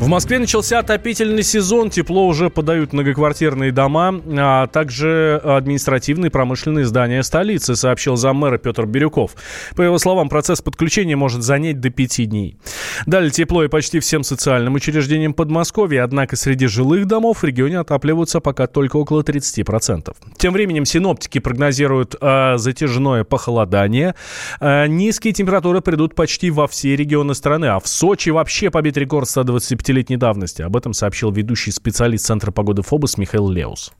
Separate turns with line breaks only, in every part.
В Москве начался отопительный сезон. Тепло уже подают многоквартирные дома, а также административные промышленные здания столицы, сообщил заммэра Петр Бирюков. По его словам, процесс подключения может занять до пяти дней. Дали тепло и почти всем социальным учреждениям Подмосковья, однако среди жилых домов в регионе отапливаются пока только около 30%. Тем временем синоптики прогнозируют э, затяжное похолодание. Э, низкие температуры придут почти во все регионы страны, а в Сочи вообще побит рекорд 125 летней давности. Об этом сообщил ведущий специалист Центра погоды ФОБОС Михаил Леус.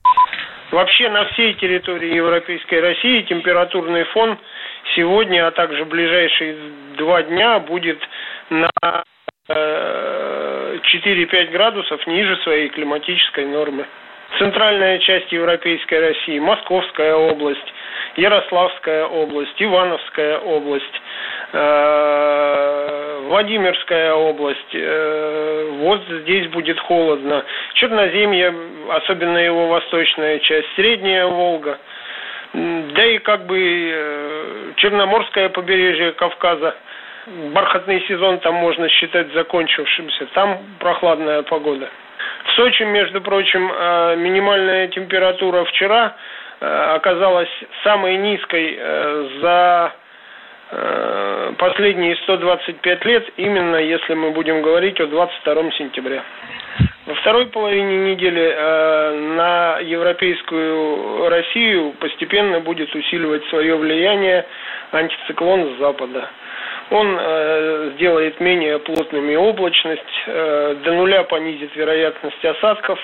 Вообще на всей территории Европейской России температурный фон сегодня, а также ближайшие два дня будет на 4-5 э, градусов ниже своей климатической нормы. Центральная часть Европейской России, Московская область, Ярославская область, Ивановская область, э, Владимирская область, э, вот здесь будет холодно. Черноземье, особенно его восточная часть, Средняя Волга, да и как бы э, Черноморское побережье Кавказа. Бархатный сезон там можно считать закончившимся. Там прохладная погода. В Сочи, между прочим, минимальная температура вчера – Э, оказалась самой низкой э, за э, последние 125 лет, именно если мы будем говорить о 22 сентября. Во второй половине недели на европейскую Россию постепенно будет усиливать свое влияние антициклон с запада он э, сделает менее плотными облачность, э, до нуля понизит вероятность осадков,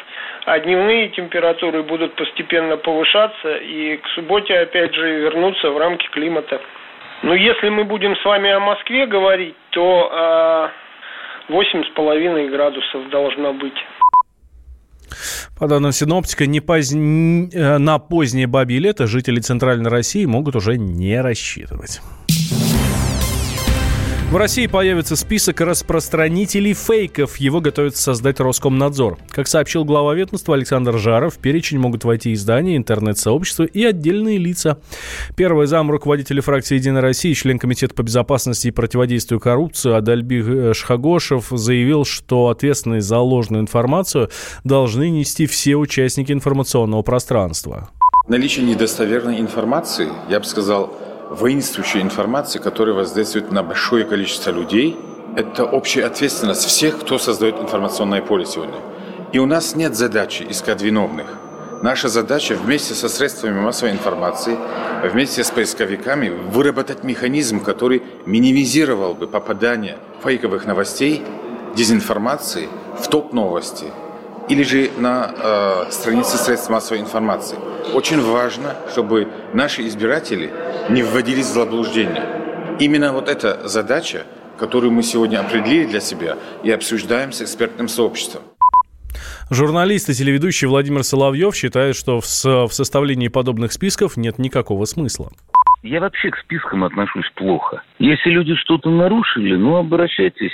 а дневные температуры будут постепенно повышаться и к субботе опять же вернуться в рамки климата. Но если мы будем с вами о Москве говорить, то э, 8,5 градусов должно быть.
По данным синоптика, не поз... Э, на позднее бабье лето жители Центральной России могут уже не рассчитывать. В России появится список распространителей фейков. Его готовится создать Роскомнадзор. Как сообщил глава ведомства Александр Жаров, в перечень могут войти издания, интернет-сообщества и отдельные лица. Первый зам руководителя фракции «Единая Россия», член Комитета по безопасности и противодействию коррупции Адальби Шхагошев заявил, что ответственность за ложную информацию должны нести все участники информационного пространства.
Наличие недостоверной информации, я бы сказал, воинствующей информации, которая воздействует на большое количество людей, это общая ответственность всех, кто создает информационное поле сегодня. И у нас нет задачи искать виновных. Наша задача вместе со средствами массовой информации, вместе с поисковиками выработать механизм, который минимизировал бы попадание фейковых новостей, дезинформации в топ-новости – или же на э, странице средств массовой информации. Очень важно, чтобы наши избиратели не вводились в заблуждение. Именно вот эта задача, которую мы сегодня определили для себя и обсуждаем с экспертным сообществом.
Журналист и телеведущий Владимир Соловьев считает, что в, в составлении подобных списков нет никакого смысла.
Я вообще к спискам отношусь плохо. Если люди что-то нарушили, ну, обращайтесь.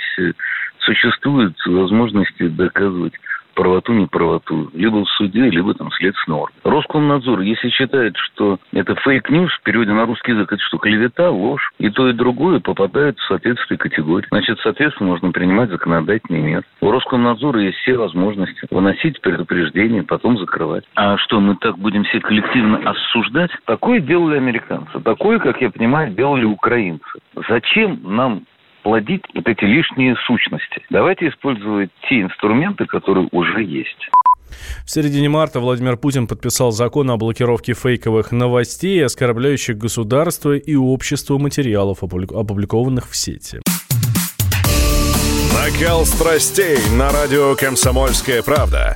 Существуют возможности доказывать правоту, неправоту, либо в суде, либо там следственный орган. Роскомнадзор, если считает, что это fake news, в переводе на русский язык, это что, клевета, ложь, и то, и другое попадает в соответствующие категории. Значит, соответственно, можно принимать законодательные меры. У Роскомнадзора есть все возможности выносить предупреждение, потом закрывать. А что, мы так будем все коллективно осуждать? Такое делали американцы. Такое, как я понимаю, делали украинцы. Зачем нам плодить вот эти лишние сущности. Давайте использовать те инструменты, которые уже есть.
В середине марта Владимир Путин подписал закон о блокировке фейковых новостей, оскорбляющих государство и общество материалов, опубликованных в сети.
Накал страстей на радио «Комсомольская правда».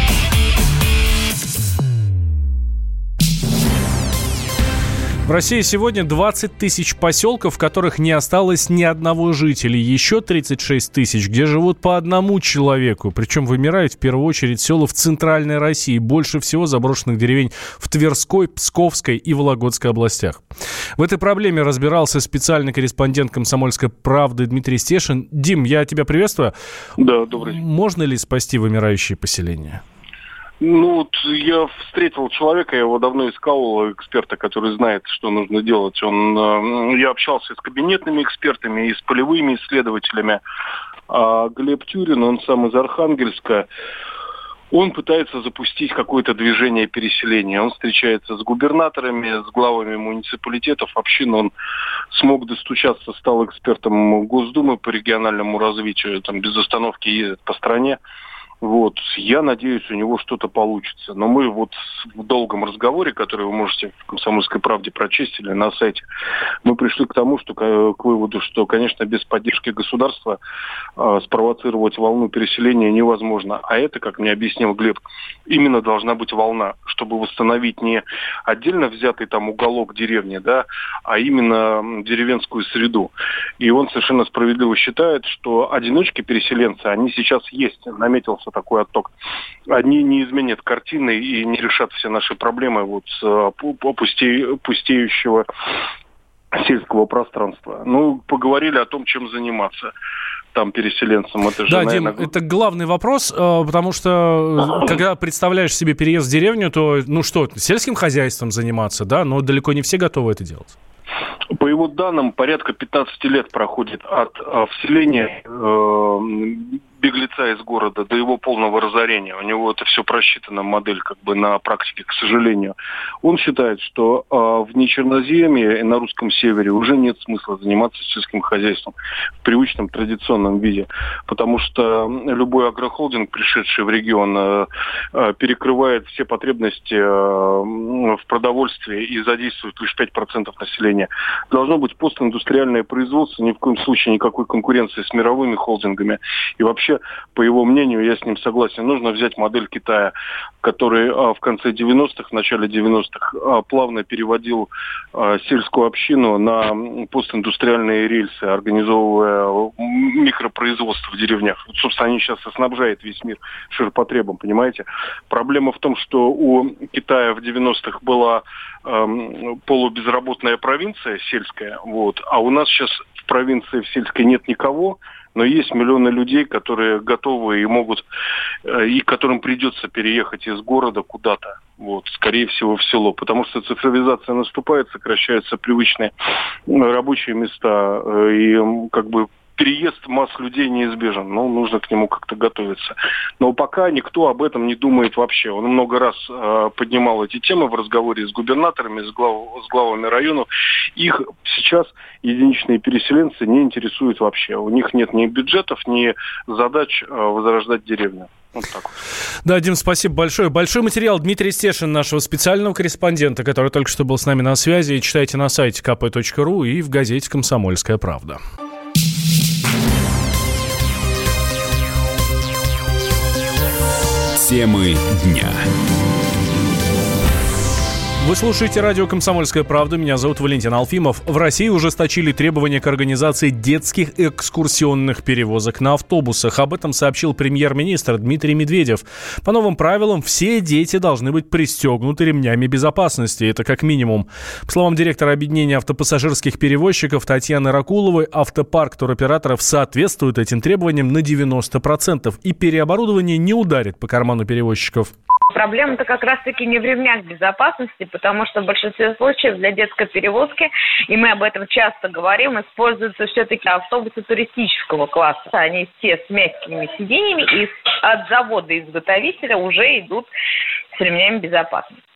В России сегодня 20 тысяч поселков, в которых не осталось ни одного жителя. Еще 36 тысяч, где живут по одному человеку. Причем вымирают в первую очередь села в центральной России. Больше всего заброшенных деревень в Тверской, Псковской и Вологодской областях. В этой проблеме разбирался специальный корреспондент «Комсомольской правды» Дмитрий Стешин. Дим, я тебя приветствую.
Да, добрый
день. Можно ли спасти вымирающие поселения?
Ну, я встретил человека, я его давно искал, эксперта, который знает, что нужно делать. Он, э, я общался с кабинетными экспертами, и с полевыми исследователями. А Глеб Тюрин, он сам из Архангельска, он пытается запустить какое-то движение переселения. Он встречается с губернаторами, с главами муниципалитетов, общин. Он смог достучаться, стал экспертом Госдумы по региональному развитию, там без остановки ездит по стране. Вот, я надеюсь, у него что-то получится. Но мы вот в долгом разговоре, который вы можете в «Комсомольской правде» прочесть или на сайте, мы пришли к тому, что к выводу, что, конечно, без поддержки государства э, спровоцировать волну переселения невозможно. А это, как мне объяснил Глеб, именно должна быть волна, чтобы восстановить не отдельно взятый там уголок деревни, да, а именно деревенскую среду. И он совершенно справедливо считает, что одиночки-переселенцы, они сейчас есть, наметился такой отток, они не изменят картины и не решат все наши проблемы вот с э, пусте, пустеющего сельского пространства. Ну, поговорили о том, чем заниматься там переселенцам. Это же,
да, наверное... Дим, это главный вопрос, э, потому что э, когда представляешь себе переезд в деревню, то, ну что, сельским хозяйством заниматься, да, но далеко не все готовы это делать.
По его данным, порядка 15 лет проходит от вселения беглеца из города до его полного разорения. У него это все просчитано, модель как бы на практике, к сожалению. Он считает, что э, в Нечерноземье и на русском севере уже нет смысла заниматься сельским хозяйством в привычном традиционном виде, потому что любой агрохолдинг, пришедший в регион, э, э, перекрывает все потребности э, в продовольствии и задействует лишь 5% населения. Должно быть постиндустриальное производство, ни в коем случае никакой конкуренции с мировыми холдингами. И вообще вообще, по его мнению, я с ним согласен, нужно взять модель Китая, который а, в конце 90-х, в начале 90-х а, плавно переводил а, сельскую общину на постиндустриальные рельсы, организовывая микропроизводство в деревнях. Собственно, они сейчас и снабжают весь мир ширпотребом, понимаете? Проблема в том, что у Китая в 90-х была эм, полубезработная провинция сельская, вот, а у нас сейчас в провинции в сельской нет никого, но есть миллионы людей, которые готовы и могут, э, и которым придется переехать из города куда-то, вот, скорее всего, в село, потому что цифровизация наступает, сокращаются привычные рабочие места, э, и как бы переезд масс людей неизбежен, но нужно к нему как-то готовиться. Но пока никто об этом не думает вообще. Он много раз э, поднимал эти темы в разговоре с губернаторами, с, глав, с главами районов. Их сейчас единичные переселенцы не интересуют вообще. У них нет ни бюджетов, ни задач э, возрождать деревню. Вот так.
Да, Дим, спасибо большое. Большой материал Дмитрий Стешин, нашего специального корреспондента, который только что был с nami на связи. Читайте на сайте kp.ru и в газете «Комсомольская правда».
Темы дня.
Вы слушаете радио «Комсомольская правда». Меня зовут Валентин Алфимов. В России ужесточили требования к организации детских экскурсионных перевозок на автобусах. Об этом сообщил премьер-министр Дмитрий Медведев. По новым правилам, все дети должны быть пристегнуты ремнями безопасности. Это как минимум. По словам директора объединения автопассажирских перевозчиков Татьяны Ракуловой, автопарк туроператоров соответствует этим требованиям на 90%. И переоборудование не ударит по карману перевозчиков.
Проблема-то как раз-таки не в ремнях безопасности, потому что в большинстве случаев для детской перевозки, и мы об этом часто говорим, используются все-таки автобусы туристического класса. Они все с мягкими сиденьями и от завода-изготовителя уже идут с ремнями безопасности.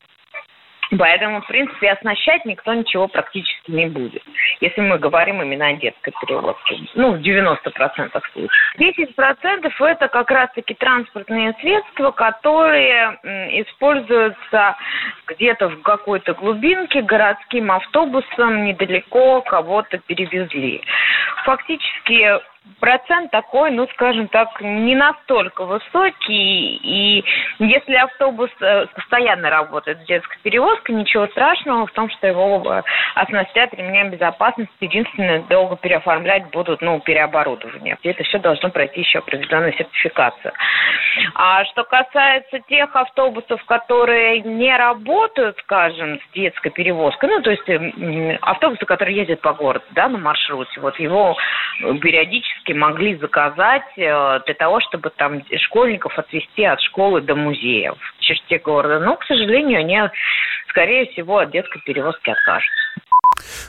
Поэтому, в принципе, оснащать никто ничего практически не будет, если мы говорим именно о детской перевозке. Ну, в 90% случаев. 10% это как раз-таки транспортные средства, которые используются где-то в какой-то глубинке городским автобусом недалеко кого-то перевезли. Фактически процент такой, ну, скажем так, не настолько высокий. И если автобус э, постоянно работает с детской перевозкой, ничего страшного в том, что его э, оснастят ремнем безопасности. Единственное, долго переоформлять будут, ну, переоборудование. Это все должно пройти еще определенную сертификацию. А что касается тех автобусов, которые не работают, скажем, с детской перевозкой, ну, то есть автобусы, которые ездят по городу, да, на маршруте, вот его периодически практически могли заказать э, для того, чтобы там школьников отвезти от школы до музеев в черте города. Но, к сожалению, они, скорее всего, от детской перевозки откажутся.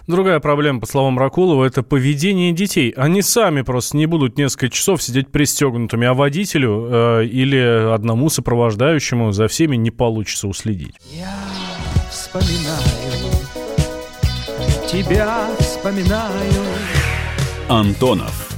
Другая проблема, по словам Ракулова, это поведение детей. Они сами просто не будут несколько часов сидеть пристегнутыми, а водителю э, или одному сопровождающему за всеми не получится уследить.
Я вспоминаю, тебя вспоминаю.
Антонов.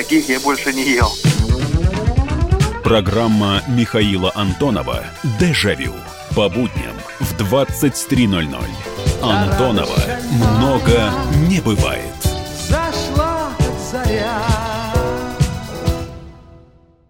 Таких я больше не ел.
Программа Михаила Антонова «Дежавю». По будням в 23.00. Антонова много не бывает.
Зашла заря.